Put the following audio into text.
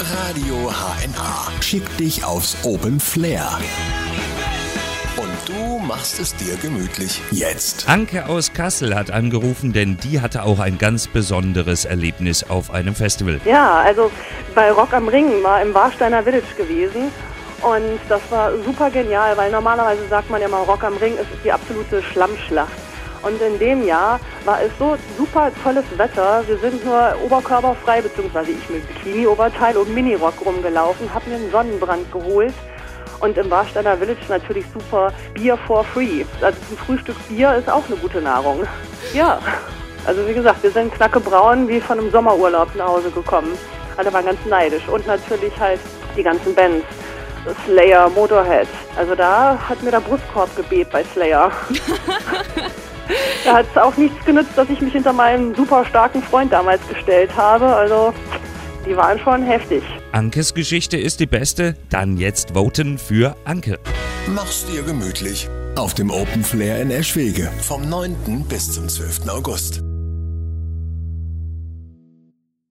Radio HNA schickt dich aufs Open Flair. Und du machst es dir gemütlich. Jetzt. Anke aus Kassel hat angerufen, denn die hatte auch ein ganz besonderes Erlebnis auf einem Festival. Ja, also bei Rock am Ring war im Warsteiner Village gewesen. Und das war super genial, weil normalerweise sagt man ja mal, Rock am Ring ist die absolute Schlammschlacht. Und in dem Jahr war es so super tolles Wetter. Wir sind nur oberkörperfrei, beziehungsweise ich mit Bikini-Oberteil und Minirock rumgelaufen, hab mir einen Sonnenbrand geholt. Und im Warsteiner Village natürlich super Bier for free. Also zum Frühstück Bier ist auch eine gute Nahrung. Ja, also wie gesagt, wir sind knackebraun wie von einem Sommerurlaub nach Hause gekommen. Alle waren ganz neidisch. Und natürlich halt die ganzen Bands. Slayer, Motorhead. Also da hat mir der Brustkorb gebebt bei Slayer. da hat es auch nichts genützt, dass ich mich hinter meinen super starken Freund damals gestellt habe. Also die waren schon heftig. Ankes Geschichte ist die beste. Dann jetzt voten für Anke. Mach's dir gemütlich. Auf dem Open Flair in Eschwege. Vom 9. bis zum 12. August.